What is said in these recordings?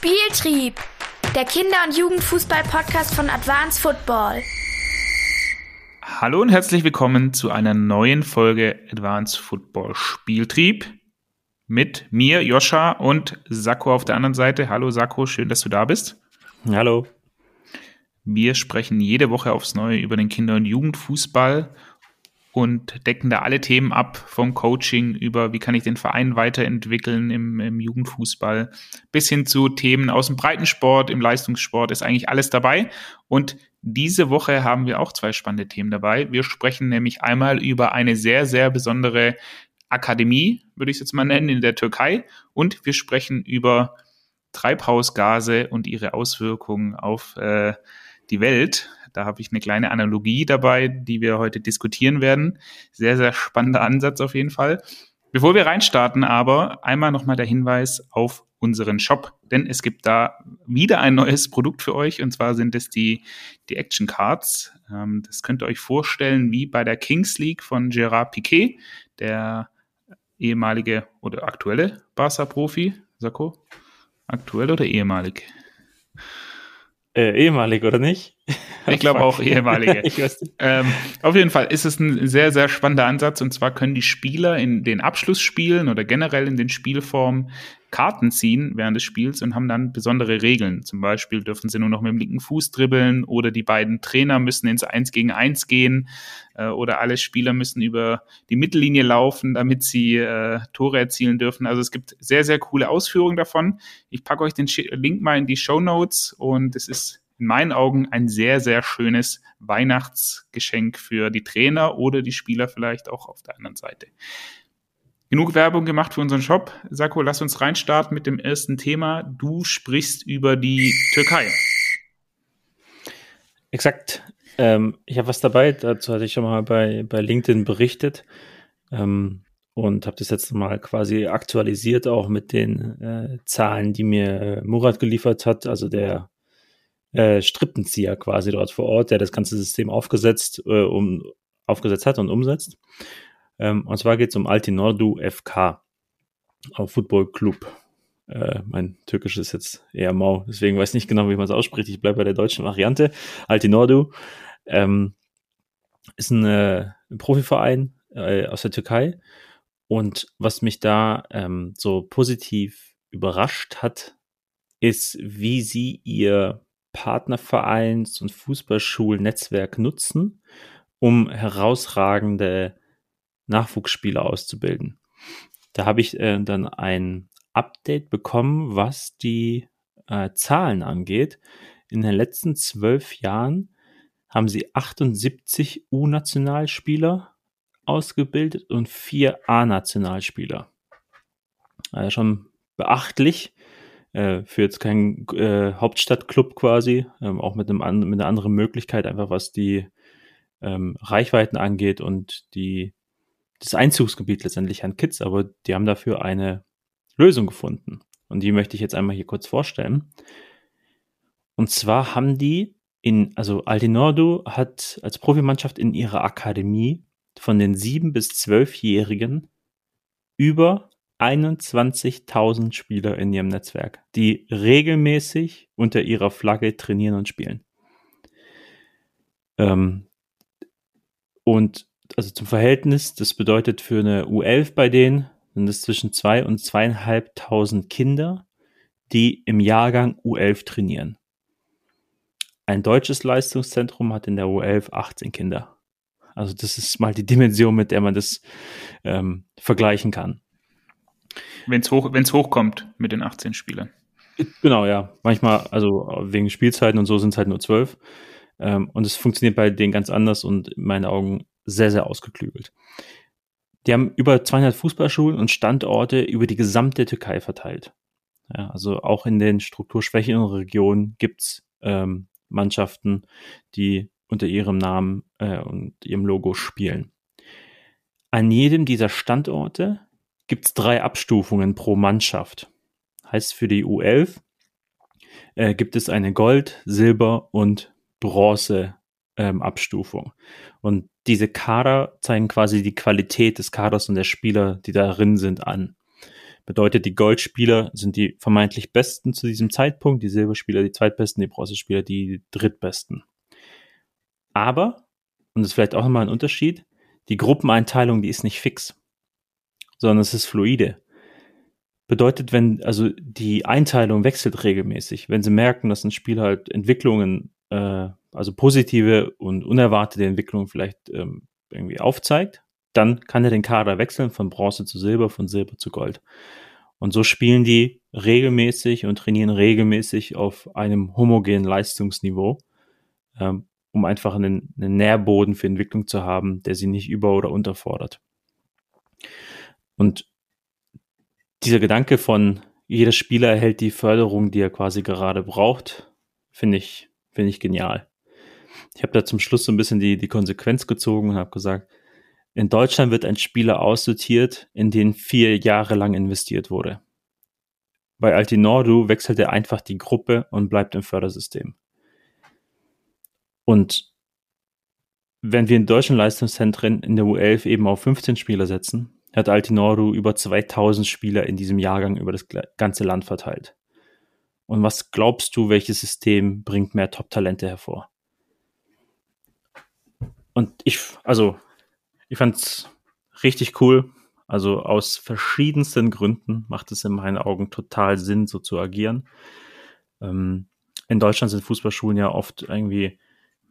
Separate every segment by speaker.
Speaker 1: Spieltrieb, der Kinder- und Jugendfußball-Podcast von Advanced Football.
Speaker 2: Hallo und herzlich willkommen zu einer neuen Folge Advanced Football Spieltrieb mit mir, Joscha und Sakko auf der anderen Seite. Hallo Sakko, schön, dass du da bist.
Speaker 3: Hallo.
Speaker 2: Wir sprechen jede Woche aufs Neue über den Kinder- und Jugendfußball und decken da alle Themen ab, vom Coaching über, wie kann ich den Verein weiterentwickeln im, im Jugendfußball, bis hin zu Themen aus dem Breitensport, im Leistungssport, ist eigentlich alles dabei. Und diese Woche haben wir auch zwei spannende Themen dabei. Wir sprechen nämlich einmal über eine sehr, sehr besondere Akademie, würde ich es jetzt mal nennen, in der Türkei. Und wir sprechen über Treibhausgase und ihre Auswirkungen auf äh, die Welt. Da habe ich eine kleine Analogie dabei, die wir heute diskutieren werden. Sehr, sehr spannender Ansatz auf jeden Fall. Bevor wir reinstarten, aber einmal nochmal der Hinweis auf unseren Shop, denn es gibt da wieder ein neues Produkt für euch und zwar sind es die, die Action Cards. Ähm, das könnt ihr euch vorstellen wie bei der Kings League von Gerard Piquet, der ehemalige oder aktuelle Barca-Profi. Sako? Aktuell oder ehemalig?
Speaker 3: Äh, ehemalig, oder nicht?
Speaker 2: Ich glaube auch ehemalige. Ähm, auf jeden Fall ist es ein sehr, sehr spannender Ansatz. Und zwar können die Spieler in den Abschlussspielen oder generell in den Spielformen Karten ziehen während des Spiels und haben dann besondere Regeln. Zum Beispiel dürfen sie nur noch mit dem linken Fuß dribbeln oder die beiden Trainer müssen ins Eins gegen Eins gehen äh, oder alle Spieler müssen über die Mittellinie laufen, damit sie äh, Tore erzielen dürfen. Also es gibt sehr, sehr coole Ausführungen davon. Ich packe euch den Link mal in die Show Notes und es ist in meinen Augen ein sehr, sehr schönes Weihnachtsgeschenk für die Trainer oder die Spieler vielleicht auch auf der anderen Seite. Genug Werbung gemacht für unseren Shop. Sako, lass uns reinstarten mit dem ersten Thema. Du sprichst über die Türkei.
Speaker 3: Exakt. Ähm, ich habe was dabei. Dazu hatte ich schon mal bei, bei LinkedIn berichtet ähm, und habe das jetzt mal quasi aktualisiert, auch mit den äh, Zahlen, die mir äh, Murat geliefert hat, also der äh, Strippenzieher quasi dort vor Ort, der das ganze System aufgesetzt, äh, um, aufgesetzt hat und umsetzt. Ähm, und zwar geht es um Altinordu FK, auf Football Club. Äh, mein Türkisch ist jetzt eher mau, deswegen weiß ich nicht genau, wie man es ausspricht. Ich bleibe bei der deutschen Variante. Altinordu ähm, ist ein, äh, ein Profiverein äh, aus der Türkei. Und was mich da ähm, so positiv überrascht hat, ist, wie sie ihr Partnervereins- und Fußballschulnetzwerk nutzen, um herausragende Nachwuchsspieler auszubilden. Da habe ich äh, dann ein Update bekommen, was die äh, Zahlen angeht. In den letzten zwölf Jahren haben sie 78 U-Nationalspieler ausgebildet und vier A-Nationalspieler. Also schon beachtlich äh, für jetzt keinen äh, Hauptstadtclub quasi, ähm, auch mit, einem mit einer anderen Möglichkeit, einfach was die ähm, Reichweiten angeht und die, das Einzugsgebiet letztendlich an Kids, aber die haben dafür eine Lösung gefunden. Und die möchte ich jetzt einmal hier kurz vorstellen. Und zwar haben die in, also Altinordu hat als Profimannschaft in ihrer Akademie von den sieben bis zwölfjährigen über 21.000 Spieler in ihrem Netzwerk, die regelmäßig unter ihrer Flagge trainieren und spielen. Ähm, und also zum Verhältnis, das bedeutet für eine U11 bei denen, sind es zwischen zwei und zweieinhalbtausend Kinder, die im Jahrgang U11 trainieren. Ein deutsches Leistungszentrum hat in der U11 18 Kinder. Also das ist mal die Dimension, mit der man das ähm, vergleichen kann.
Speaker 2: Wenn es hoch, wenn's hochkommt mit den 18 Spielern.
Speaker 3: Genau, ja. Manchmal, also wegen Spielzeiten und so sind es halt nur zwölf. Ähm, und es funktioniert bei denen ganz anders und in meinen Augen sehr, sehr ausgeklügelt. Die haben über 200 Fußballschulen und Standorte über die gesamte Türkei verteilt. Ja, also auch in den strukturschwächeren Regionen gibt's ähm, Mannschaften, die unter ihrem Namen äh, und ihrem Logo spielen. An jedem dieser Standorte gibt es drei Abstufungen pro Mannschaft. Heißt für die U11 äh, gibt es eine Gold-, Silber- und Bronze-Abstufung. Ähm, und diese Kader zeigen quasi die Qualität des Kaders und der Spieler, die darin sind, an. Bedeutet, die Goldspieler sind die vermeintlich besten zu diesem Zeitpunkt, die Silberspieler die zweitbesten, die Bronzespieler die drittbesten. Aber, und das ist vielleicht auch nochmal ein Unterschied, die Gruppeneinteilung, die ist nicht fix, sondern es ist fluide. Bedeutet, wenn, also die Einteilung wechselt regelmäßig. Wenn sie merken, dass ein Spiel halt Entwicklungen, äh, also positive und unerwartete Entwicklungen vielleicht ähm, irgendwie aufzeigt, dann kann er den Kader wechseln von Bronze zu Silber, von Silber zu Gold. Und so spielen die regelmäßig und trainieren regelmäßig auf einem homogenen Leistungsniveau, ähm, um einfach einen, einen Nährboden für Entwicklung zu haben, der sie nicht über- oder unterfordert. Und dieser Gedanke von jeder Spieler erhält die Förderung, die er quasi gerade braucht, finde ich, finde ich genial. Ich habe da zum Schluss so ein bisschen die, die Konsequenz gezogen und habe gesagt, in Deutschland wird ein Spieler aussortiert, in den vier Jahre lang investiert wurde. Bei Altinordu wechselt er einfach die Gruppe und bleibt im Fördersystem. Und wenn wir in deutschen Leistungszentren in der U11 eben auf 15 Spieler setzen, hat Altinoru über 2000 Spieler in diesem Jahrgang über das ganze Land verteilt. Und was glaubst du, welches System bringt mehr Top-Talente hervor? Und ich, also, ich fand's richtig cool. Also aus verschiedensten Gründen macht es in meinen Augen total Sinn, so zu agieren. Ähm, in Deutschland sind Fußballschulen ja oft irgendwie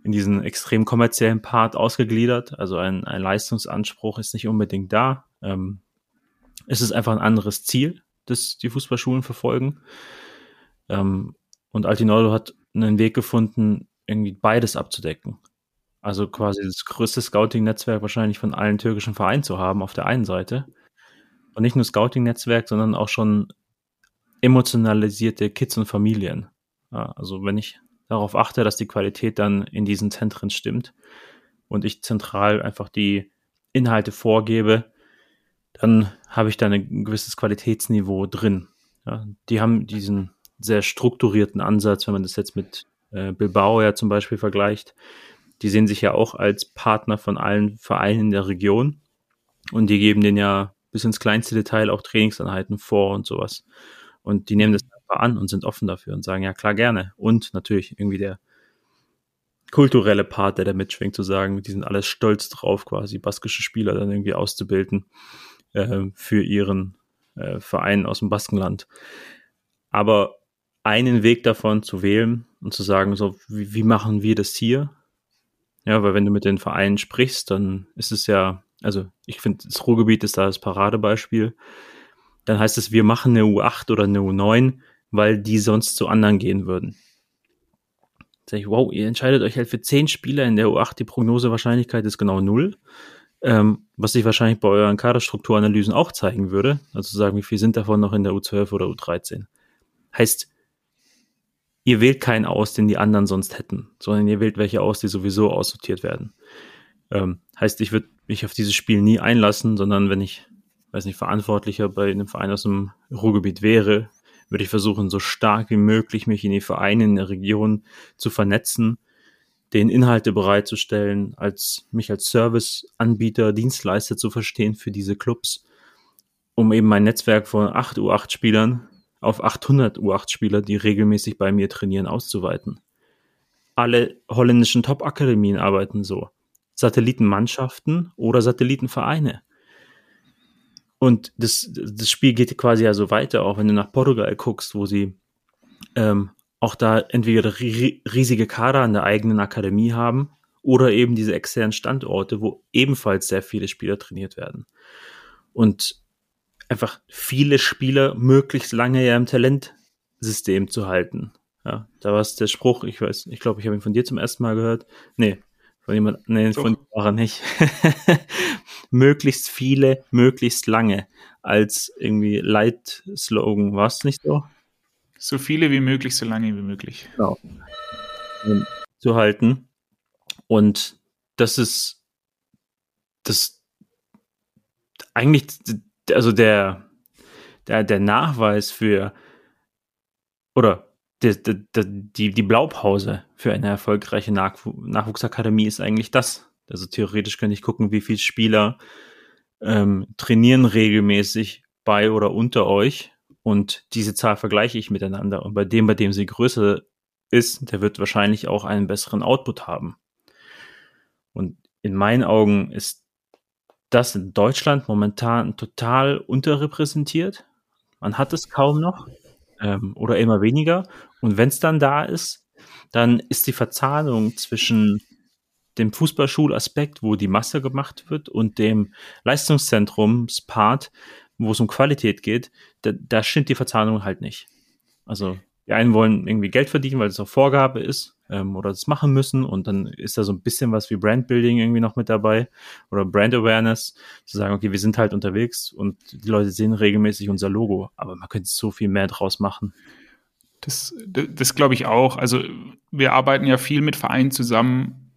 Speaker 3: in diesen extrem kommerziellen Part ausgegliedert. Also ein, ein Leistungsanspruch ist nicht unbedingt da. Ähm, es ist einfach ein anderes Ziel, das die Fußballschulen verfolgen. Ähm, und Altinoldo hat einen Weg gefunden, irgendwie beides abzudecken. Also quasi das größte Scouting-Netzwerk wahrscheinlich von allen türkischen Vereinen zu haben auf der einen Seite. Und nicht nur Scouting-Netzwerk, sondern auch schon emotionalisierte Kids und Familien. Also wenn ich darauf achte, dass die Qualität dann in diesen Zentren stimmt und ich zentral einfach die Inhalte vorgebe, dann habe ich da ein gewisses Qualitätsniveau drin. Ja, die haben diesen sehr strukturierten Ansatz, wenn man das jetzt mit äh, Bilbao ja zum Beispiel vergleicht. Die sehen sich ja auch als Partner von allen Vereinen in der Region und die geben denen ja bis ins kleinste Detail auch Trainingsanheiten vor und sowas. Und die nehmen das einfach an und sind offen dafür und sagen, ja klar, gerne. Und natürlich irgendwie der kulturelle Part, der da mitschwingt, zu sagen, die sind alles stolz drauf, quasi baskische Spieler dann irgendwie auszubilden äh, für ihren äh, Verein aus dem Baskenland. Aber einen Weg davon zu wählen und zu sagen, so, wie, wie machen wir das hier? Ja, weil wenn du mit den Vereinen sprichst, dann ist es ja, also ich finde, das Ruhrgebiet ist da das Paradebeispiel. Dann heißt es, wir machen eine U8 oder eine U9, weil die sonst zu anderen gehen würden. Sag ich, wow, ihr entscheidet euch halt für zehn Spieler in der U8, die Prognosewahrscheinlichkeit ist genau null ähm, was sich wahrscheinlich bei euren Kaderstrukturanalysen auch zeigen würde. Also sagen, wie viel sind davon noch in der U12 oder U13. Heißt, ihr wählt keinen aus, den die anderen sonst hätten, sondern ihr wählt welche aus, die sowieso aussortiert werden. Ähm, heißt, ich würde mich auf dieses Spiel nie einlassen, sondern wenn ich, weiß nicht, Verantwortlicher bei einem Verein aus dem Ruhrgebiet wäre, würde ich versuchen, so stark wie möglich mich in die Vereine in der Region zu vernetzen, den Inhalte bereitzustellen, als mich als Serviceanbieter, Dienstleister zu verstehen für diese Clubs, um eben mein Netzwerk von 8 U8-Spielern auf 800 U8-Spieler, die regelmäßig bei mir trainieren, auszuweiten. Alle holländischen Top-Akademien arbeiten so. Satellitenmannschaften oder Satellitenvereine. Und das, das Spiel geht quasi ja so weiter, auch wenn du nach Portugal guckst, wo sie ähm, auch da entweder riesige Kader an der eigenen Akademie haben oder eben diese externen Standorte, wo ebenfalls sehr viele Spieler trainiert werden. Und einfach viele Spieler möglichst lange ja im Talentsystem zu halten. Ja, da war es der Spruch, ich weiß, ich glaube, ich habe ihn von dir zum ersten Mal gehört. Nee, von jemand, nee, von war nicht. möglichst viele, möglichst lange als irgendwie Leitslogan, war es nicht so?
Speaker 2: So viele wie möglich, so lange wie möglich. Genau.
Speaker 3: Zu halten. Und das ist das eigentlich, also der, der, der Nachweis für oder die, die, die Blaupause für eine erfolgreiche Nachwuchsakademie ist eigentlich das. Also theoretisch könnte ich gucken, wie viele Spieler ähm, trainieren regelmäßig bei oder unter euch und diese Zahl vergleiche ich miteinander. Und bei dem, bei dem sie größer ist, der wird wahrscheinlich auch einen besseren Output haben. Und in meinen Augen ist das in Deutschland momentan total unterrepräsentiert. Man hat es kaum noch ähm, oder immer weniger. Und wenn es dann da ist, dann ist die Verzahnung zwischen dem Fußballschulaspekt, wo die Masse gemacht wird, und dem Leistungszentrumspart, wo es um Qualität geht, da, da stimmt die Verzahnung halt nicht. Also die einen wollen irgendwie Geld verdienen, weil es auch Vorgabe ist ähm, oder das machen müssen und dann ist da so ein bisschen was wie Brandbuilding irgendwie noch mit dabei oder Brand Awareness, zu sagen, okay, wir sind halt unterwegs und die Leute sehen regelmäßig unser Logo, aber man könnte so viel mehr draus machen.
Speaker 2: Das, das, das glaube ich auch. Also wir arbeiten ja viel mit Vereinen zusammen,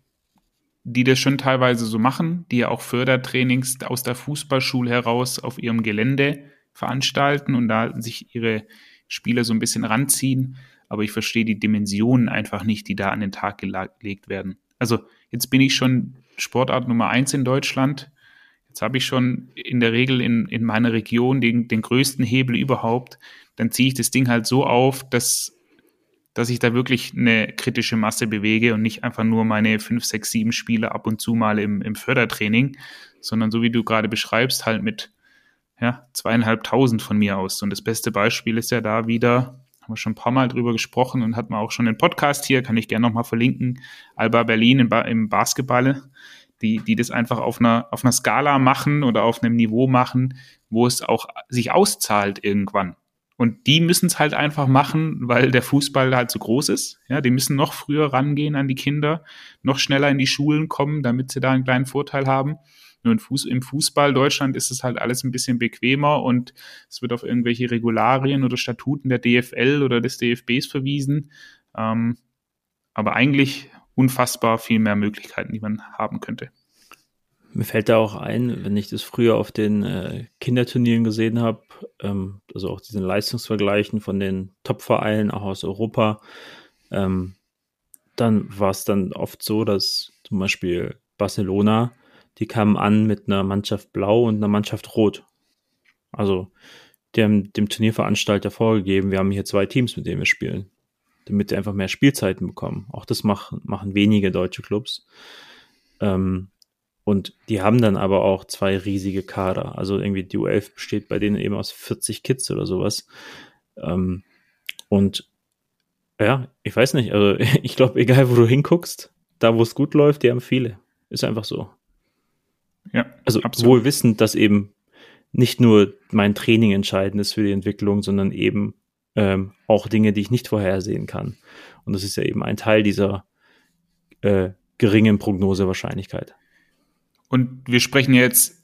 Speaker 2: die das schon teilweise so machen, die ja auch Fördertrainings aus der Fußballschule heraus auf ihrem Gelände veranstalten und da sich ihre Spieler so ein bisschen ranziehen. Aber ich verstehe die Dimensionen einfach nicht, die da an den Tag gelegt werden. Also jetzt bin ich schon Sportart Nummer eins in Deutschland. Jetzt habe ich schon in der Regel in, in meiner Region den, den größten Hebel überhaupt. Dann ziehe ich das Ding halt so auf, dass dass ich da wirklich eine kritische Masse bewege und nicht einfach nur meine fünf, sechs, sieben Spiele ab und zu mal im, im Fördertraining, sondern so wie du gerade beschreibst, halt mit ja, zweieinhalbtausend von mir aus. Und das beste Beispiel ist ja da wieder, haben wir schon ein paar Mal drüber gesprochen und hatten auch schon einen Podcast hier, kann ich gerne nochmal verlinken, Alba Berlin im, ba im Basketball, die, die das einfach auf einer, auf einer Skala machen oder auf einem Niveau machen, wo es auch sich auszahlt irgendwann. Und die müssen es halt einfach machen, weil der Fußball halt so groß ist. Ja, die müssen noch früher rangehen an die Kinder, noch schneller in die Schulen kommen, damit sie da einen kleinen Vorteil haben. Nur im Fußball Deutschland ist es halt alles ein bisschen bequemer und es wird auf irgendwelche Regularien oder Statuten der DFL oder des DFBs verwiesen. Ähm, aber eigentlich unfassbar viel mehr Möglichkeiten, die man haben könnte.
Speaker 3: Mir fällt da auch ein, wenn ich das früher auf den äh, Kinderturnieren gesehen habe, ähm, also auch diesen Leistungsvergleichen von den Top-Vereinen auch aus Europa, ähm, dann war es dann oft so, dass zum Beispiel Barcelona, die kamen an mit einer Mannschaft Blau und einer Mannschaft Rot. Also die haben dem Turnierveranstalter vorgegeben, wir haben hier zwei Teams, mit denen wir spielen, damit die einfach mehr Spielzeiten bekommen. Auch das machen, machen wenige deutsche Clubs. Ähm, und die haben dann aber auch zwei riesige Kader. Also irgendwie die U11 besteht bei denen eben aus 40 Kids oder sowas. Ähm, und ja, ich weiß nicht, also ich glaube, egal wo du hinguckst, da wo es gut läuft, die haben viele. Ist einfach so. Ja, also absolut. wohl wissend, dass eben nicht nur mein Training entscheidend ist für die Entwicklung, sondern eben ähm, auch Dinge, die ich nicht vorhersehen kann. Und das ist ja eben ein Teil dieser äh, geringen Prognosewahrscheinlichkeit.
Speaker 2: Und wir sprechen jetzt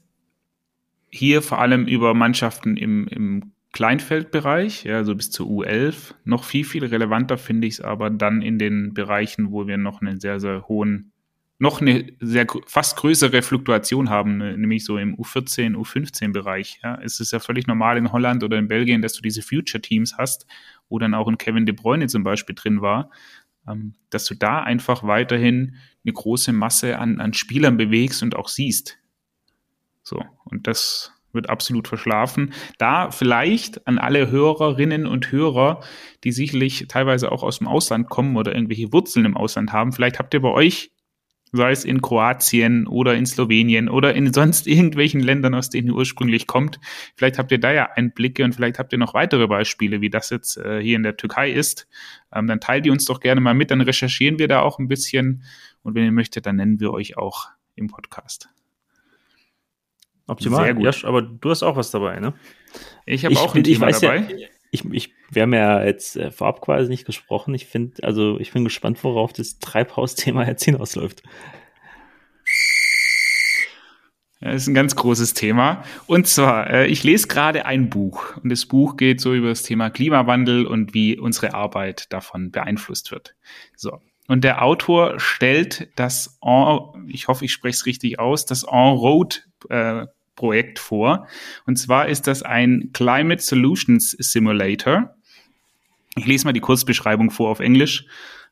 Speaker 2: hier vor allem über Mannschaften im, im Kleinfeldbereich, ja, also bis zur U11. Noch viel, viel relevanter finde ich es aber dann in den Bereichen, wo wir noch einen sehr, sehr hohen, noch eine sehr fast größere Fluktuation haben, ne, nämlich so im U14, U15-Bereich. Ja. Es ist ja völlig normal in Holland oder in Belgien, dass du diese Future-Teams hast, wo dann auch ein Kevin De Bruyne zum Beispiel drin war. Ähm, dass du da einfach weiterhin eine große Masse an, an Spielern bewegst und auch siehst. So, und das wird absolut verschlafen. Da vielleicht an alle Hörerinnen und Hörer, die sicherlich teilweise auch aus dem Ausland kommen oder irgendwelche Wurzeln im Ausland haben, vielleicht habt ihr bei euch sei es in Kroatien oder in Slowenien oder in sonst irgendwelchen Ländern, aus denen ihr ursprünglich kommt. Vielleicht habt ihr da ja Einblicke und vielleicht habt ihr noch weitere Beispiele, wie das jetzt äh, hier in der Türkei ist. Ähm, dann teilt die uns doch gerne mal mit, dann recherchieren wir da auch ein bisschen und wenn ihr möchtet, dann nennen wir euch auch im Podcast.
Speaker 3: Optimal. Sehr gut. Josh, aber du hast auch was dabei, ne?
Speaker 2: Ich habe auch ein Thema dabei.
Speaker 3: Ja, ich, ich, wir haben ja jetzt äh, vorab quasi nicht gesprochen. Ich finde, also ich bin gespannt, worauf das Treibhausthema jetzt hinausläuft.
Speaker 2: Das ist ein ganz großes Thema. Und zwar, äh, ich lese gerade ein Buch und das Buch geht so über das Thema Klimawandel und wie unsere Arbeit davon beeinflusst wird. So. Und der Autor stellt das, en, ich hoffe, ich spreche es richtig aus, das En-Road äh, Projekt vor. Und zwar ist das ein Climate Solutions Simulator. Ich lese mal die Kurzbeschreibung vor auf Englisch.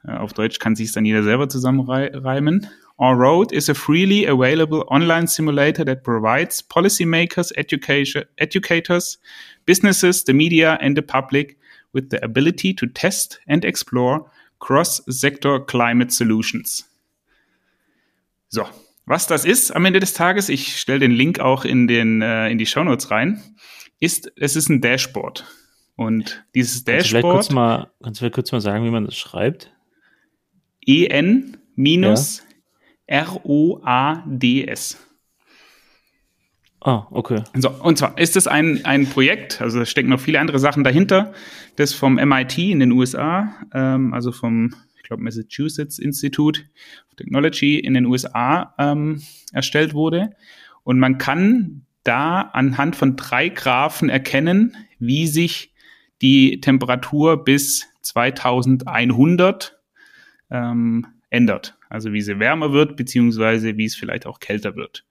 Speaker 2: Äh, auf Deutsch kann sich dann jeder selber zusammenreimen. Our Road is a freely available online simulator that provides policymakers, educators, businesses, the media and the public with the ability to test and explore cross-sector climate solutions. So, was das ist am Ende des Tages, ich stelle den Link auch in, den, äh, in die Shownotes rein, ist, es ist ein Dashboard. Und dieses
Speaker 3: Dashboard. Kannst du, kurz mal, kannst du kurz mal sagen, wie man das schreibt?
Speaker 2: EN minus ja. R-O-A-D-S.
Speaker 3: Ah, okay.
Speaker 2: So, und zwar ist es ein, ein Projekt, also da stecken noch viele andere Sachen dahinter, das vom MIT in den USA, ähm, also vom, glaube, Massachusetts Institute of Technology in den USA ähm, erstellt wurde. Und man kann da anhand von drei Graphen erkennen, wie sich die Temperatur bis 2100 ähm, ändert. Also wie sie wärmer wird, beziehungsweise wie es vielleicht auch kälter wird.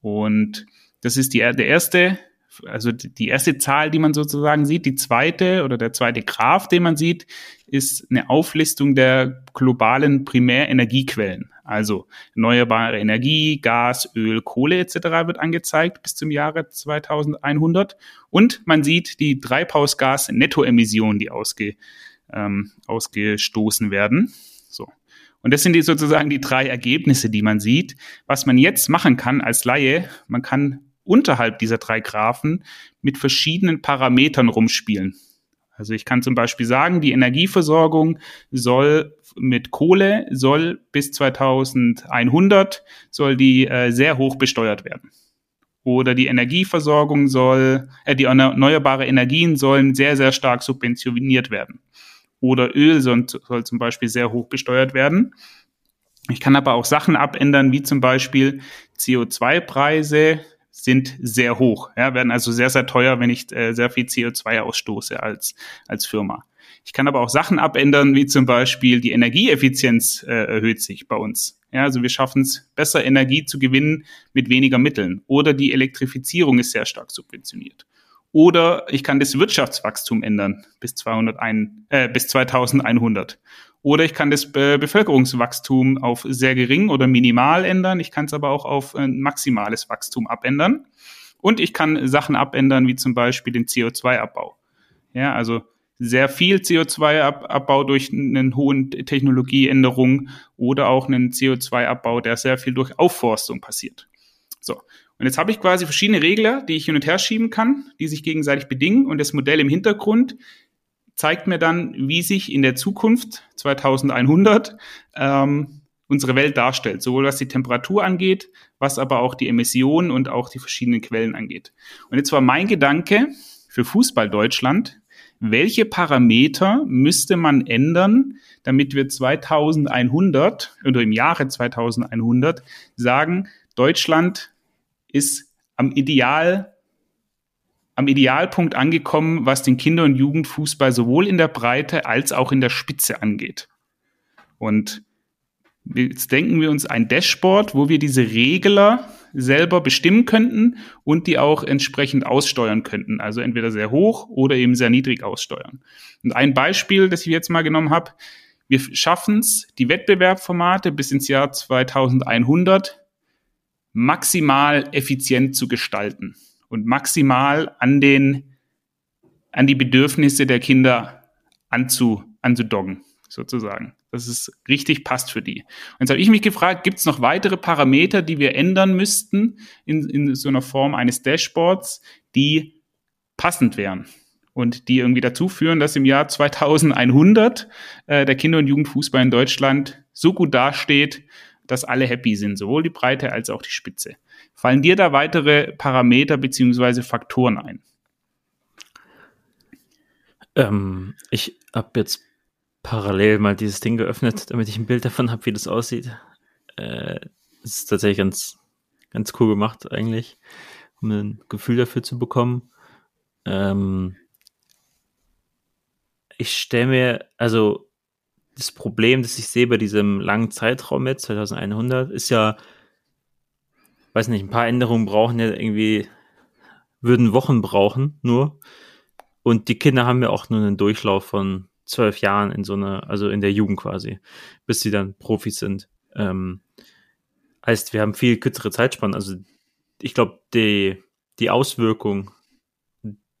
Speaker 2: Und das ist die, der erste, also die erste Zahl, die man sozusagen sieht. Die zweite oder der zweite Graph, den man sieht, ist eine Auflistung der globalen Primärenergiequellen. Also erneuerbare Energie, Gas, Öl, Kohle etc. wird angezeigt bis zum Jahre 2100. Und man sieht die Treibhausgas-Nettoemissionen, die ausge, ähm, ausgestoßen werden. So. Und das sind die sozusagen die drei Ergebnisse, die man sieht. Was man jetzt machen kann als Laie, man kann unterhalb dieser drei Graphen mit verschiedenen Parametern rumspielen. Also ich kann zum Beispiel sagen, die Energieversorgung soll mit Kohle soll bis 2100 soll die äh, sehr hoch besteuert werden. Oder die Energieversorgung soll, äh, die erneuerbare Energien sollen sehr, sehr stark subventioniert werden. Oder Öl soll, soll zum Beispiel sehr hoch besteuert werden. Ich kann aber auch Sachen abändern, wie zum Beispiel CO2-Preise sind sehr hoch, ja, werden also sehr, sehr teuer, wenn ich äh, sehr viel CO2 ausstoße als, als Firma. Ich kann aber auch Sachen abändern, wie zum Beispiel die Energieeffizienz äh, erhöht sich bei uns. Ja, also wir schaffen es, besser Energie zu gewinnen mit weniger Mitteln. Oder die Elektrifizierung ist sehr stark subventioniert. Oder ich kann das Wirtschaftswachstum ändern bis, 201, äh, bis 2100. Oder ich kann das Be Bevölkerungswachstum auf sehr gering oder minimal ändern. Ich kann es aber auch auf ein maximales Wachstum abändern. Und ich kann Sachen abändern, wie zum Beispiel den CO2-Abbau. Ja, also sehr viel CO2-Abbau durch einen hohen Technologieänderung oder auch einen CO2-Abbau, der sehr viel durch Aufforstung passiert. So. Und jetzt habe ich quasi verschiedene Regler, die ich hin und her schieben kann, die sich gegenseitig bedingen und das Modell im Hintergrund zeigt mir dann, wie sich in der Zukunft 2100 ähm, unsere Welt darstellt, sowohl was die Temperatur angeht, was aber auch die Emissionen und auch die verschiedenen Quellen angeht. Und jetzt war mein Gedanke für Fußball Deutschland, welche Parameter müsste man ändern, damit wir 2100 oder im Jahre 2100 sagen, Deutschland ist am Ideal am Idealpunkt angekommen, was den Kinder- und Jugendfußball sowohl in der Breite als auch in der Spitze angeht. Und jetzt denken wir uns ein Dashboard, wo wir diese Regler selber bestimmen könnten und die auch entsprechend aussteuern könnten. Also entweder sehr hoch oder eben sehr niedrig aussteuern. Und ein Beispiel, das ich jetzt mal genommen habe, wir schaffen es, die Wettbewerbsformate bis ins Jahr 2100 maximal effizient zu gestalten und maximal an den, an die Bedürfnisse der Kinder anzu, anzudoggen, sozusagen. Dass es richtig passt für die. Und jetzt habe ich mich gefragt, gibt es noch weitere Parameter, die wir ändern müssten in, in so einer Form eines Dashboards, die passend wären? und die irgendwie dazu führen, dass im Jahr 2100 äh, der Kinder- und Jugendfußball in Deutschland so gut dasteht, dass alle happy sind, sowohl die Breite als auch die Spitze. Fallen dir da weitere Parameter beziehungsweise Faktoren ein?
Speaker 3: Ähm, ich habe jetzt parallel mal dieses Ding geöffnet, damit ich ein Bild davon habe, wie das aussieht. Äh, ist tatsächlich ganz, ganz cool gemacht eigentlich, um ein Gefühl dafür zu bekommen. Ähm, ich stelle mir, also das Problem, das ich sehe bei diesem langen Zeitraum jetzt, 2100, ist ja, weiß nicht, ein paar Änderungen brauchen ja irgendwie, würden Wochen brauchen nur. Und die Kinder haben ja auch nur einen Durchlauf von zwölf Jahren in so einer, also in der Jugend quasi, bis sie dann Profis sind. Ähm, heißt, wir haben viel kürzere Zeitspannen. Also ich glaube, die, die Auswirkung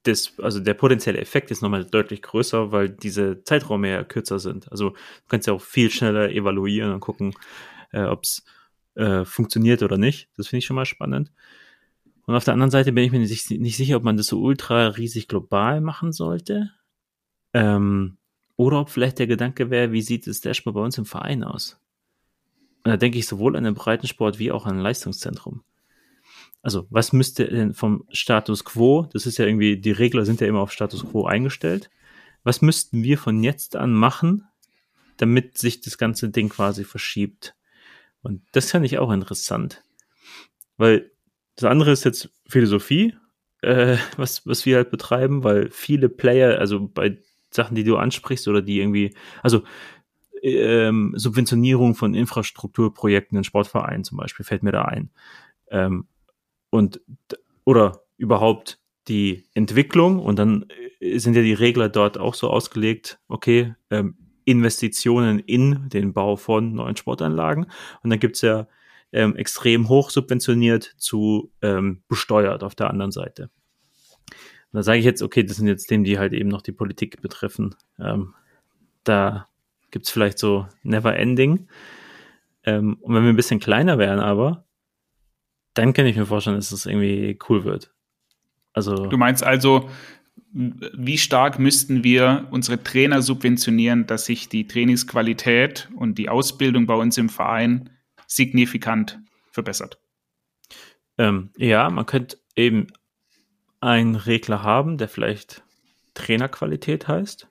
Speaker 3: des, also der potenzielle Effekt ist nochmal deutlich größer, weil diese Zeiträume ja kürzer sind. Also du kannst ja auch viel schneller evaluieren und gucken, äh, ob es äh, funktioniert oder nicht. Das finde ich schon mal spannend. Und auf der anderen Seite bin ich mir nicht, nicht sicher, ob man das so ultra riesig global machen sollte. Ähm, oder ob vielleicht der Gedanke wäre, wie sieht das Dashboard bei uns im Verein aus? Und da denke ich sowohl an den Breitensport wie auch an ein Leistungszentrum. Also, was müsste denn vom Status quo, das ist ja irgendwie, die Regler sind ja immer auf Status quo eingestellt. Was müssten wir von jetzt an machen, damit sich das ganze Ding quasi verschiebt? Und das fand ich auch interessant. Weil das andere ist jetzt Philosophie, äh, was, was wir halt betreiben, weil viele Player, also bei Sachen, die du ansprichst oder die irgendwie, also ähm, Subventionierung von Infrastrukturprojekten in Sportvereinen zum Beispiel fällt mir da ein. Ähm, und oder überhaupt die Entwicklung und dann äh, sind ja die Regler dort auch so ausgelegt, okay, ähm, Investitionen in den Bau von neuen Sportanlagen und dann gibt's ja ähm, extrem hoch subventioniert zu ähm, besteuert auf der anderen Seite. Da sage ich jetzt, okay, das sind jetzt Themen, die halt eben noch die Politik betreffen. Ähm, da gibt's vielleicht so Never Ending. Ähm, und wenn wir ein bisschen kleiner wären, aber, dann kann ich mir vorstellen, dass es das irgendwie cool wird.
Speaker 2: Also. Du meinst also, wie stark müssten wir unsere Trainer subventionieren, dass sich die Trainingsqualität und die Ausbildung bei uns im Verein signifikant verbessert?
Speaker 3: Ähm, ja, man könnte eben einen Regler haben, der vielleicht Trainerqualität heißt.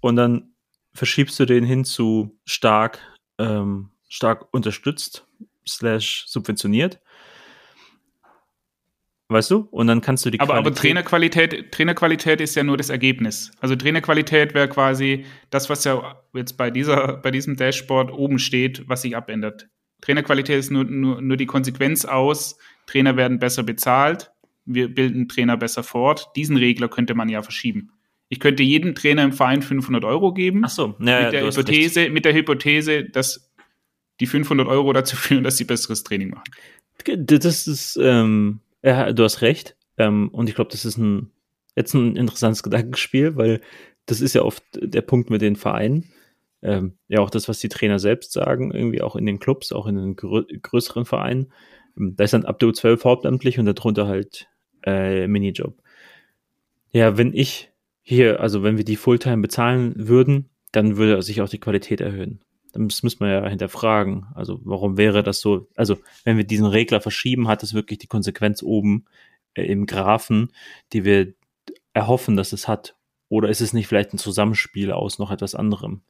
Speaker 3: Und dann verschiebst du den hin zu stark, ähm, stark unterstützt, slash subventioniert. Weißt du? Und dann kannst du die
Speaker 2: aber, Qualität. Aber Trainerqualität, Trainerqualität ist ja nur das Ergebnis. Also Trainerqualität wäre quasi das, was ja jetzt bei dieser, bei diesem Dashboard oben steht, was sich abändert. Trainerqualität ist nur, nur, nur die Konsequenz aus, Trainer werden besser bezahlt, wir bilden Trainer besser fort. Diesen Regler könnte man ja verschieben. Ich könnte jedem Trainer im Verein 500 Euro geben.
Speaker 3: Ach so,
Speaker 2: ja, mit, der Hypothese, mit der Hypothese, dass die 500 Euro dazu führen, dass sie besseres Training machen.
Speaker 3: Das ist, ähm, ja, du hast recht. Ähm, und ich glaube, das ist ein, jetzt ein interessantes Gedankenspiel, weil das ist ja oft der Punkt mit den Vereinen. Ähm, ja, auch das, was die Trainer selbst sagen, irgendwie auch in den Clubs, auch in den grö größeren Vereinen. Ähm, da ist dann ab der U12 hauptamtlich und darunter halt äh, Minijob. Ja, wenn ich hier, also wenn wir die Fulltime bezahlen würden, dann würde sich auch die Qualität erhöhen. Das müssen wir ja hinterfragen. Also warum wäre das so? Also wenn wir diesen Regler verschieben, hat es wirklich die Konsequenz oben äh, im Graphen, die wir erhoffen, dass es hat. Oder ist es nicht vielleicht ein Zusammenspiel aus noch etwas anderem?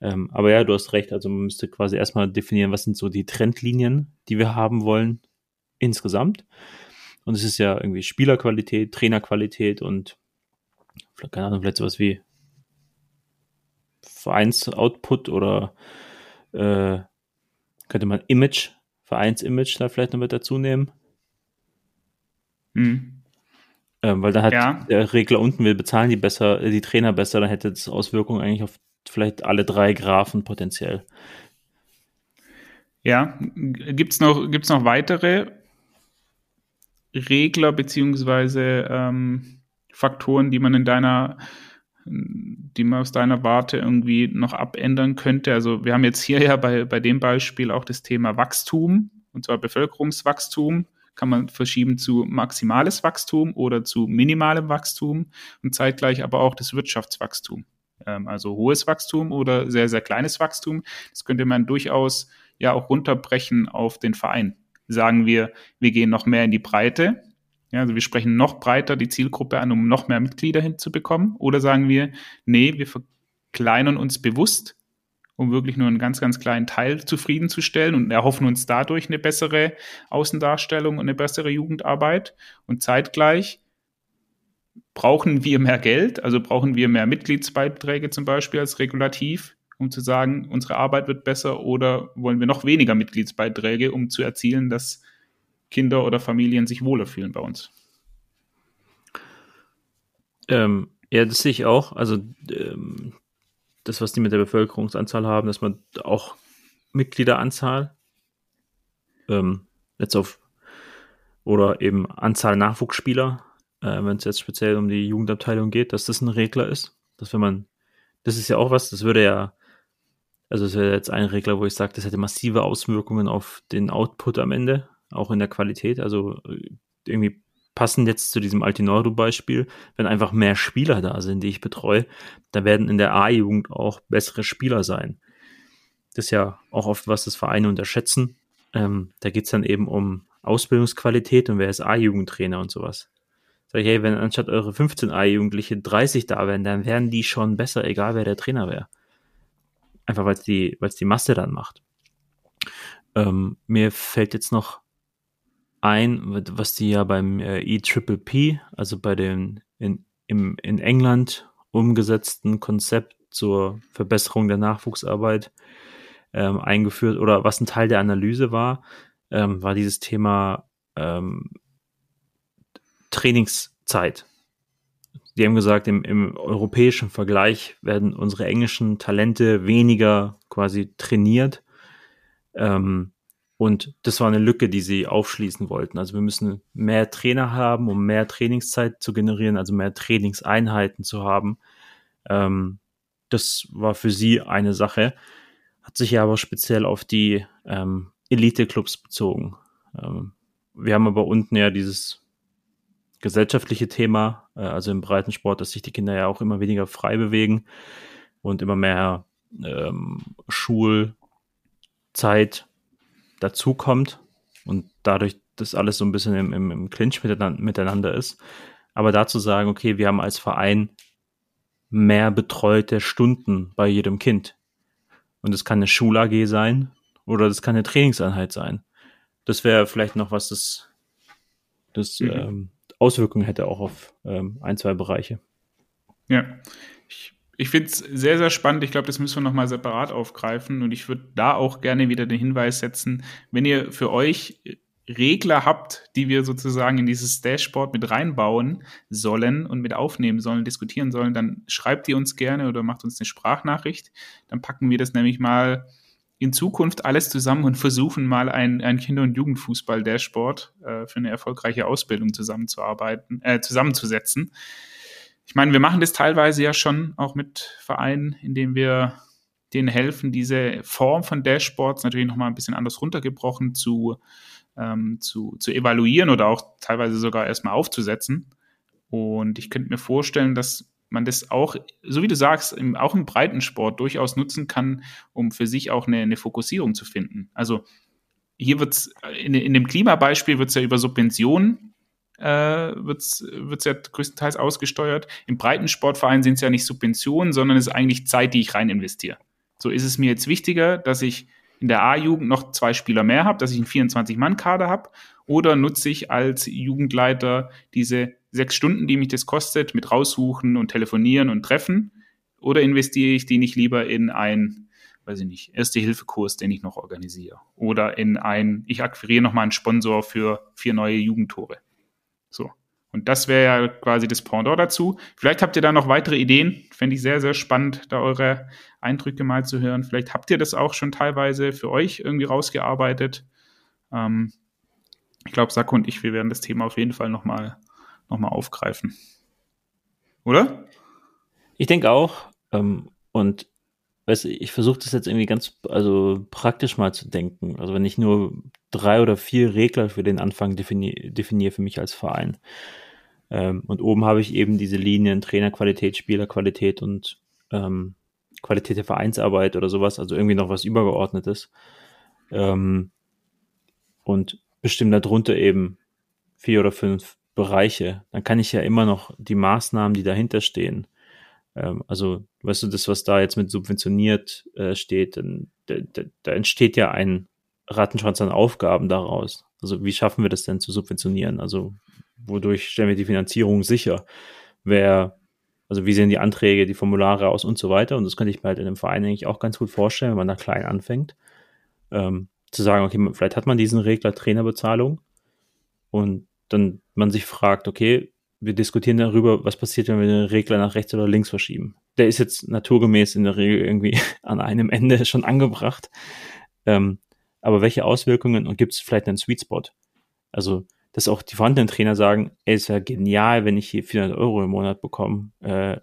Speaker 3: Ähm, aber ja, du hast recht. Also man müsste quasi erstmal definieren, was sind so die Trendlinien, die wir haben wollen insgesamt. Und es ist ja irgendwie Spielerqualität, Trainerqualität und keine Ahnung, vielleicht sowas wie Vereinsoutput oder äh, könnte man Image, Vereinsimage da vielleicht noch mit dazu nehmen. Mhm. Ähm, weil da hat ja. der Regler unten, wir bezahlen die besser, die Trainer besser, dann hätte das Auswirkungen eigentlich auf vielleicht alle drei Graphen potenziell.
Speaker 2: Ja, gibt es noch, gibt's noch weitere Regler beziehungsweise ähm, Faktoren, die man in deiner die man aus deiner Warte irgendwie noch abändern könnte? Also wir haben jetzt hier ja bei, bei dem Beispiel auch das Thema Wachstum, und zwar Bevölkerungswachstum, kann man verschieben zu maximales Wachstum oder zu minimalem Wachstum und zeitgleich aber auch das Wirtschaftswachstum. Ähm, also hohes Wachstum oder sehr, sehr kleines Wachstum. Das könnte man durchaus ja auch runterbrechen auf den Verein. Sagen wir, wir gehen noch mehr in die Breite, ja, also wir sprechen noch breiter die Zielgruppe an, um noch mehr Mitglieder hinzubekommen. Oder sagen wir, nee, wir verkleinern uns bewusst, um wirklich nur einen ganz, ganz kleinen Teil zufriedenzustellen und erhoffen uns dadurch eine bessere Außendarstellung und eine bessere Jugendarbeit. Und zeitgleich brauchen wir mehr Geld, also brauchen wir mehr Mitgliedsbeiträge zum Beispiel als Regulativ, um zu sagen, unsere Arbeit wird besser oder wollen wir noch weniger Mitgliedsbeiträge, um zu erzielen, dass Kinder oder Familien sich wohler fühlen bei uns.
Speaker 3: Ähm, ja, das sehe ich auch. Also ähm, das, was die mit der Bevölkerungsanzahl haben, dass man auch Mitgliederanzahl ähm, jetzt auf oder eben Anzahl Nachwuchsspieler, äh, wenn es jetzt speziell um die Jugendabteilung geht, dass das ein Regler ist. Dass wenn man, das ist ja auch was, das würde ja, also das wäre jetzt ein Regler, wo ich sage, das hätte massive Auswirkungen auf den Output am Ende, auch in der Qualität. Also äh, irgendwie passend jetzt zu diesem Altinoro-Beispiel, wenn einfach mehr Spieler da sind, die ich betreue, da werden in der A-Jugend auch bessere Spieler sein. Das ist ja auch oft was das Vereine unterschätzen. Ähm, da geht es dann eben um Ausbildungsqualität und wer ist A-Jugendtrainer und sowas. Sag ich, hey, wenn anstatt eure 15 A-Jugendliche 30 da wären, dann wären die schon besser, egal wer der Trainer wäre. Einfach weil es die, die Masse dann macht. Ähm, mir fällt jetzt noch ein, was die ja beim äh, E-Triple-P, also bei den in, im, in England umgesetzten Konzept zur Verbesserung der Nachwuchsarbeit ähm, eingeführt oder was ein Teil der Analyse war, ähm, war dieses Thema ähm, Trainingszeit. Die haben gesagt, im, im europäischen Vergleich werden unsere englischen Talente weniger quasi trainiert. Ähm, und das war eine Lücke, die sie aufschließen wollten. Also wir müssen mehr Trainer haben, um mehr Trainingszeit zu generieren, also mehr Trainingseinheiten zu haben. Ähm, das war für sie eine Sache, hat sich ja aber speziell auf die ähm, Elite-Clubs bezogen. Ähm, wir haben aber unten ja dieses gesellschaftliche Thema, äh, also im Breitensport, dass sich die Kinder ja auch immer weniger frei bewegen und immer mehr ähm, Schulzeit dazukommt und dadurch das alles so ein bisschen im, im, im Clinch miteinander ist. Aber dazu sagen, okay, wir haben als Verein mehr betreute Stunden bei jedem Kind. Und es kann eine Schul-AG sein oder das kann eine Trainingseinheit sein. Das wäre vielleicht noch was, das, das mhm. ähm, Auswirkungen hätte auch auf ähm, ein, zwei Bereiche.
Speaker 2: Ja, ich finde es sehr, sehr spannend. Ich glaube, das müssen wir nochmal separat aufgreifen. Und ich würde da auch gerne wieder den Hinweis setzen, wenn ihr für euch Regler habt, die wir sozusagen in dieses Dashboard mit reinbauen sollen und mit aufnehmen sollen, diskutieren sollen, dann schreibt ihr uns gerne oder macht uns eine Sprachnachricht. Dann packen wir das nämlich mal in Zukunft alles zusammen und versuchen mal ein, ein Kinder- und Jugendfußball-Dashboard äh, für eine erfolgreiche Ausbildung zusammenzuarbeiten, äh, zusammenzusetzen ich meine, wir machen das teilweise ja schon auch mit Vereinen, indem wir denen helfen, diese Form von Dashboards natürlich nochmal ein bisschen anders runtergebrochen zu, ähm, zu, zu evaluieren oder auch teilweise sogar erstmal aufzusetzen. Und ich könnte mir vorstellen, dass man das auch, so wie du sagst, im, auch im Breitensport durchaus nutzen kann, um für sich auch eine, eine Fokussierung zu finden. Also hier wird es, in, in dem Klimabeispiel wird es ja über Subventionen äh, wird es ja größtenteils ausgesteuert. Im Breitensportverein sind es ja nicht Subventionen, sondern es ist eigentlich Zeit, die ich rein investiere. So ist es mir jetzt wichtiger, dass ich in der A-Jugend noch zwei Spieler mehr habe, dass ich einen 24-Mann-Kader habe, oder nutze ich als Jugendleiter diese sechs Stunden, die mich das kostet, mit raussuchen und telefonieren und treffen, oder investiere ich die nicht lieber in ein, weiß ich nicht, Erste-Hilfe-Kurs, den ich noch organisiere, oder in ein, ich akquiriere nochmal einen Sponsor für vier neue Jugendtore. Und das wäre ja quasi das Pendant dazu. Vielleicht habt ihr da noch weitere Ideen. Fände ich sehr, sehr spannend, da eure Eindrücke mal zu hören. Vielleicht habt ihr das auch schon teilweise für euch irgendwie rausgearbeitet. Ähm, ich glaube, Sacco und ich, wir werden das Thema auf jeden Fall nochmal noch mal aufgreifen. Oder?
Speaker 3: Ich denke auch. Ähm, und weißt, ich versuche das jetzt irgendwie ganz also praktisch mal zu denken. Also wenn ich nur drei oder vier Regler für den Anfang definiere definier für mich als Verein. Ähm, und oben habe ich eben diese Linien Trainerqualität, Spielerqualität und ähm, Qualität der Vereinsarbeit oder sowas, also irgendwie noch was Übergeordnetes. Ähm, und bestimmt darunter eben vier oder fünf Bereiche. Dann kann ich ja immer noch die Maßnahmen, die dahinter stehen, ähm, also, weißt du, das, was da jetzt mit subventioniert äh, steht, dann, da, da, da entsteht ja ein Rattenschwanz an Aufgaben daraus. Also, wie schaffen wir das denn zu subventionieren? Also, wodurch stellen wir die Finanzierung sicher? Wer, also, wie sehen die Anträge, die Formulare aus und so weiter? Und das könnte ich mir halt in einem Verein eigentlich auch ganz gut vorstellen, wenn man da klein anfängt. Ähm, zu sagen, okay, vielleicht hat man diesen Regler Trainerbezahlung und dann man sich fragt, okay, wir diskutieren darüber, was passiert, wenn wir den Regler nach rechts oder links verschieben. der ist jetzt naturgemäß in der Regel irgendwie an einem Ende schon angebracht. Ähm, aber welche Auswirkungen und gibt es vielleicht einen Sweet Spot? Also, dass auch die vorhandenen Trainer sagen, ey, ist ja genial, wenn ich hier 400 Euro im Monat bekomme, äh,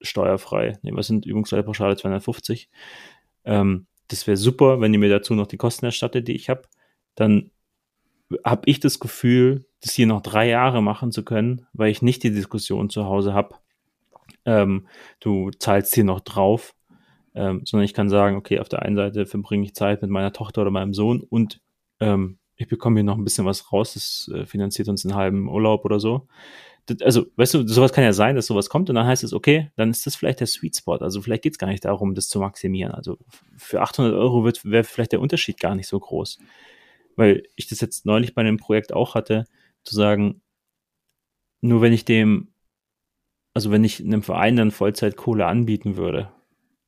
Speaker 3: steuerfrei. Ne, was sind Übungsleiterpauschale 250? Ähm, das wäre super, wenn ihr mir dazu noch die Kosten erstattet, die ich habe. Dann habe ich das Gefühl, das hier noch drei Jahre machen zu können, weil ich nicht die Diskussion zu Hause habe. Ähm, du zahlst hier noch drauf, ähm, sondern ich kann sagen, okay, auf der einen Seite verbringe ich Zeit mit meiner Tochter oder meinem Sohn und ähm, ich bekomme hier noch ein bisschen was raus, das äh, finanziert uns einen halben Urlaub oder so. Also, weißt du, sowas kann ja sein, dass sowas kommt und dann heißt es, okay, dann ist das vielleicht der Sweet Spot. Also vielleicht geht es gar nicht darum, das zu maximieren. Also für 800 Euro wäre vielleicht der Unterschied gar nicht so groß. Weil ich das jetzt neulich bei einem Projekt auch hatte, zu sagen, nur wenn ich dem, also wenn ich einem Verein dann Vollzeitkohle anbieten würde,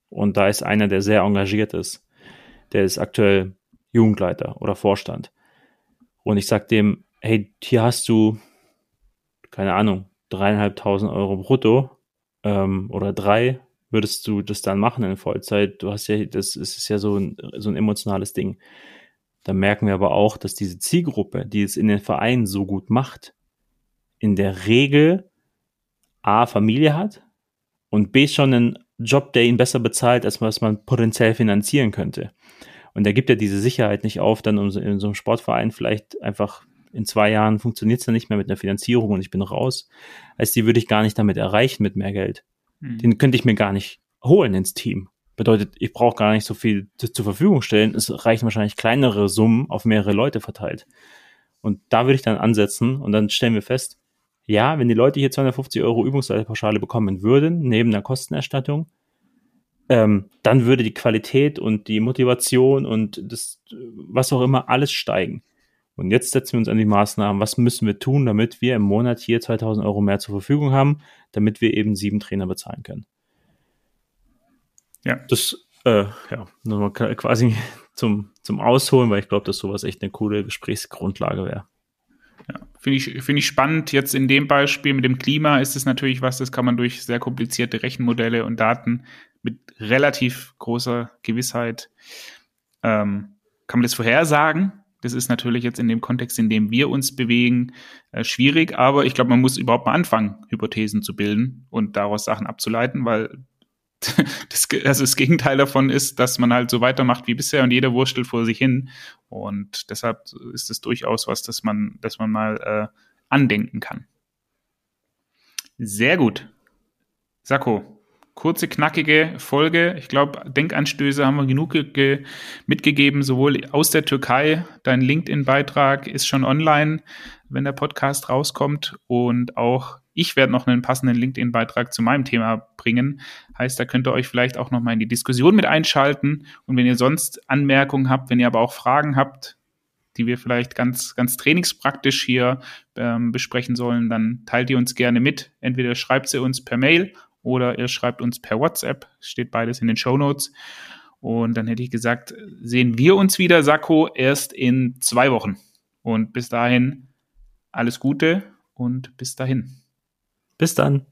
Speaker 3: und da ist einer, der sehr engagiert ist, der ist aktuell Jugendleiter oder Vorstand, und ich sag dem, hey, hier hast du, keine Ahnung, dreieinhalbtausend Euro brutto ähm, oder drei, würdest du das dann machen in Vollzeit? Du hast ja, das ist ja so ein, so ein emotionales Ding. Da merken wir aber auch, dass diese Zielgruppe, die es in den Vereinen so gut macht, in der Regel A, Familie hat und B, schon einen Job, der ihn besser bezahlt, als was man potenziell finanzieren könnte. Und er gibt ja diese Sicherheit nicht auf, dann in so einem Sportverein vielleicht einfach in zwei Jahren funktioniert es dann nicht mehr mit einer Finanzierung und ich bin raus. Als die würde ich gar nicht damit erreichen mit mehr Geld. Mhm. Den könnte ich mir gar nicht holen ins Team. Bedeutet, ich brauche gar nicht so viel zur Verfügung stellen. Es reichen wahrscheinlich kleinere Summen auf mehrere Leute verteilt. Und da würde ich dann ansetzen und dann stellen wir fest, ja, wenn die Leute hier 250 Euro Übungsleiterpauschale bekommen würden, neben der Kostenerstattung, ähm, dann würde die Qualität und die Motivation und das, was auch immer, alles steigen. Und jetzt setzen wir uns an die Maßnahmen. Was müssen wir tun, damit wir im Monat hier 2000 Euro mehr zur Verfügung haben, damit wir eben sieben Trainer bezahlen können? Ja. Das, äh, ja, nochmal quasi zum, zum Ausholen, weil ich glaube, dass sowas echt eine coole Gesprächsgrundlage wäre.
Speaker 2: Ja, finde ich, finde ich spannend. Jetzt in dem Beispiel mit dem Klima ist es natürlich was, das kann man durch sehr komplizierte Rechenmodelle und Daten mit relativ großer Gewissheit, ähm, kann man das vorhersagen. Das ist natürlich jetzt in dem Kontext, in dem wir uns bewegen, äh, schwierig, aber ich glaube, man muss überhaupt mal anfangen, Hypothesen zu bilden und daraus Sachen abzuleiten, weil das, also das Gegenteil davon ist, dass man halt so weitermacht wie bisher und jeder wurstelt vor sich hin. Und deshalb ist es durchaus was, dass man, dass man mal äh, andenken kann. Sehr gut. Sakko, kurze, knackige Folge. Ich glaube, Denkanstöße haben wir genug ge mitgegeben, sowohl aus der Türkei. Dein LinkedIn-Beitrag ist schon online, wenn der Podcast rauskommt. Und auch ich werde noch einen passenden LinkedIn-Beitrag zu meinem Thema bringen. Heißt, da könnt ihr euch vielleicht auch noch mal in die Diskussion mit einschalten. Und wenn ihr sonst Anmerkungen habt, wenn ihr aber auch Fragen habt, die wir vielleicht ganz, ganz trainingspraktisch hier ähm, besprechen sollen, dann teilt ihr uns gerne mit. Entweder schreibt sie uns per Mail oder ihr schreibt uns per WhatsApp, steht beides in den Show Notes. Und dann hätte ich gesagt, sehen wir uns wieder, Sakko, erst in zwei Wochen. Und bis dahin alles Gute und bis dahin.
Speaker 3: Bis dann.